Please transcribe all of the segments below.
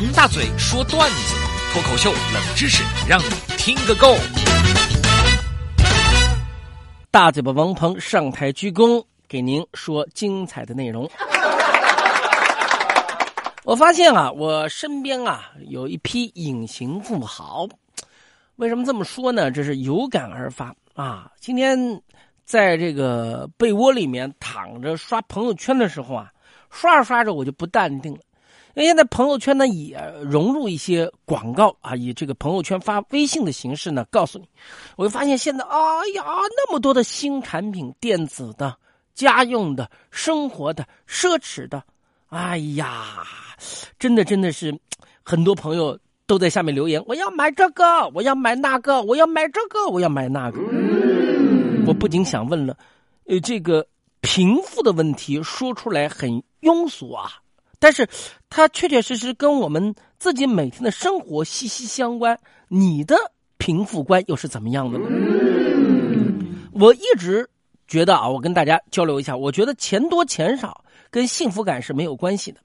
王大嘴说段子，脱口秀冷知识，让你听个够。大嘴巴王鹏上台鞠躬，给您说精彩的内容。我发现啊，我身边啊有一批隐形富豪。为什么这么说呢？这是有感而发啊！今天在这个被窝里面躺着刷朋友圈的时候啊，刷着刷着我就不淡定了。因为现在朋友圈呢也融入一些广告啊，以这个朋友圈发微信的形式呢告诉你，我就发现现在哎呀那么多的新产品，电子的、家用的、生活的、奢侈的，哎呀，真的真的是很多朋友。都在下面留言，我要买这个，我要买那个，我要买这个，我要买那个。我不禁想问了，呃，这个贫富的问题说出来很庸俗啊，但是它确确实实跟我们自己每天的生活息息相关。你的贫富观又是怎么样的呢？我一直觉得啊，我跟大家交流一下，我觉得钱多钱少跟幸福感是没有关系的，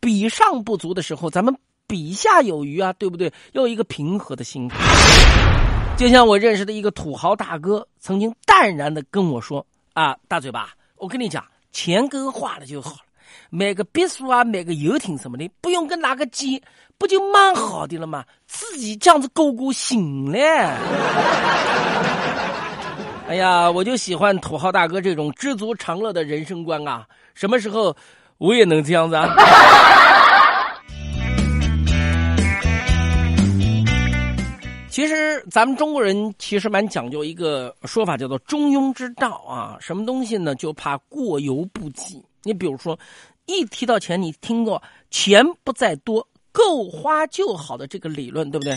比上不足的时候，咱们。比下有余啊，对不对？要有一个平和的心态。就像我认识的一个土豪大哥，曾经淡然的跟我说：“啊，大嘴巴，我跟你讲，钱够花了就好了，买个别墅啊，买个游艇什么的，不用跟哪个借，不就蛮好的了吗？自己这样子过过行嘞。”哎呀，我就喜欢土豪大哥这种知足常乐的人生观啊！什么时候我也能这样子啊？其实咱们中国人其实蛮讲究一个说法，叫做中庸之道啊。什么东西呢？就怕过犹不及。你比如说，一提到钱，你听过“钱不在多，够花就好”的这个理论，对不对？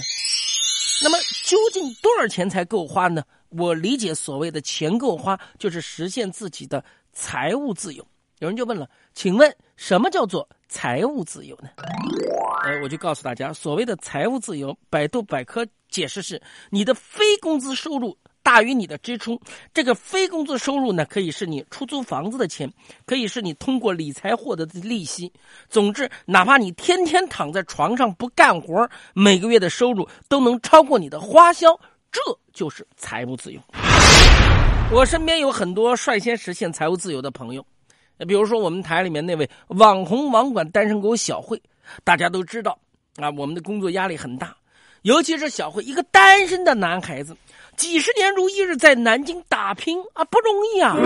那么究竟多少钱才够花呢？我理解所谓的钱够花，就是实现自己的财务自由。有人就问了，请问什么叫做财务自由呢？哎，我就告诉大家，所谓的财务自由，百度百科。解释是你的非工资收入大于你的支出，这个非工资收入呢，可以是你出租房子的钱，可以是你通过理财获得的利息。总之，哪怕你天天躺在床上不干活，每个月的收入都能超过你的花销，这就是财务自由。我身边有很多率先实现财务自由的朋友，比如说我们台里面那位网红网管单身狗小慧，大家都知道啊，我们的工作压力很大。尤其是小慧，一个单身的男孩子，几十年如一日在南京打拼啊，不容易啊。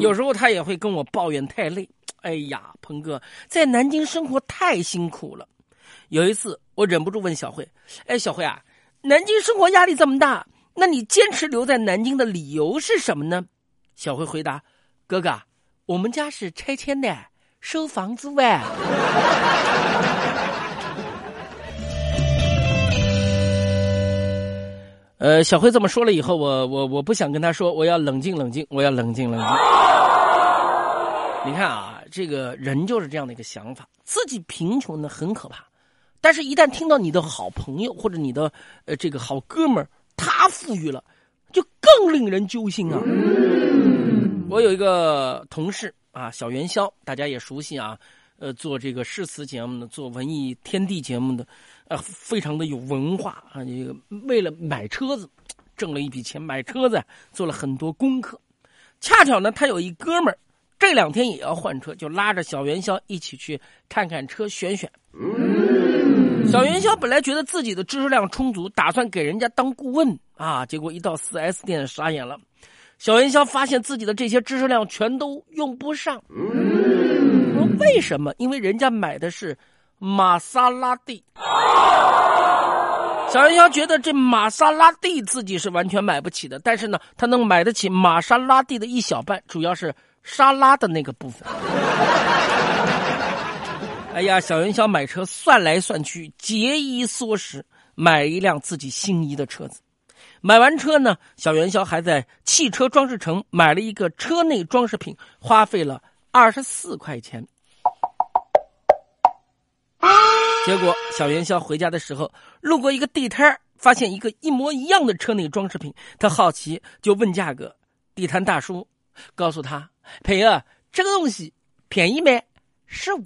有时候他也会跟我抱怨太累。哎呀，鹏哥，在南京生活太辛苦了。有一次，我忍不住问小慧：“哎，小慧啊，南京生活压力这么大，那你坚持留在南京的理由是什么呢？”小慧回答：“哥哥，我们家是拆迁的，收房租哎。”呃，小辉这么说了以后，我我我不想跟他说，我要冷静冷静，我要冷静冷静。你看啊，这个人就是这样的一个想法，自己贫穷呢很可怕，但是一旦听到你的好朋友或者你的呃这个好哥们儿他富裕了，就更令人揪心啊。我有一个同事啊，小元宵，大家也熟悉啊。呃，做这个诗词节目的，做文艺天地节目的，呃，非常的有文化啊。这个为了买车子，挣了一笔钱买车子，做了很多功课。恰巧呢，他有一哥们儿，这两天也要换车，就拉着小元宵一起去看看车，选选。小元宵本来觉得自己的知识量充足，打算给人家当顾问啊，结果一到四 S 店傻眼了。小元宵发现自己的这些知识量全都用不上。为什么？因为人家买的是玛莎拉蒂。小元宵觉得这玛莎拉蒂自己是完全买不起的，但是呢，他能买得起玛莎拉蒂的一小半，主要是沙拉的那个部分。哎呀，小元宵买车算来算去，节衣缩食，买一辆自己心仪的车子。买完车呢，小元宵还在汽车装饰城买了一个车内装饰品，花费了二十四块钱。结果小元宵回家的时候路过一个地摊发现一个一模一样的车内装饰品他好奇就问价格地摊大叔告诉他佩友这个东西便宜没十五。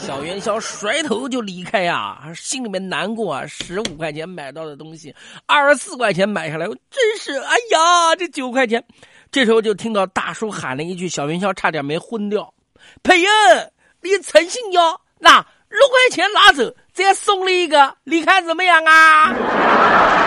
小元宵甩头就离开呀心里面难过啊十五块钱买到的东西二十四块钱买下来真是哎呀这九块钱。这时候就听到大叔喊了一句小元宵差点没昏掉佩恩你诚心要那六块钱拿走再送你一个你看怎么样啊？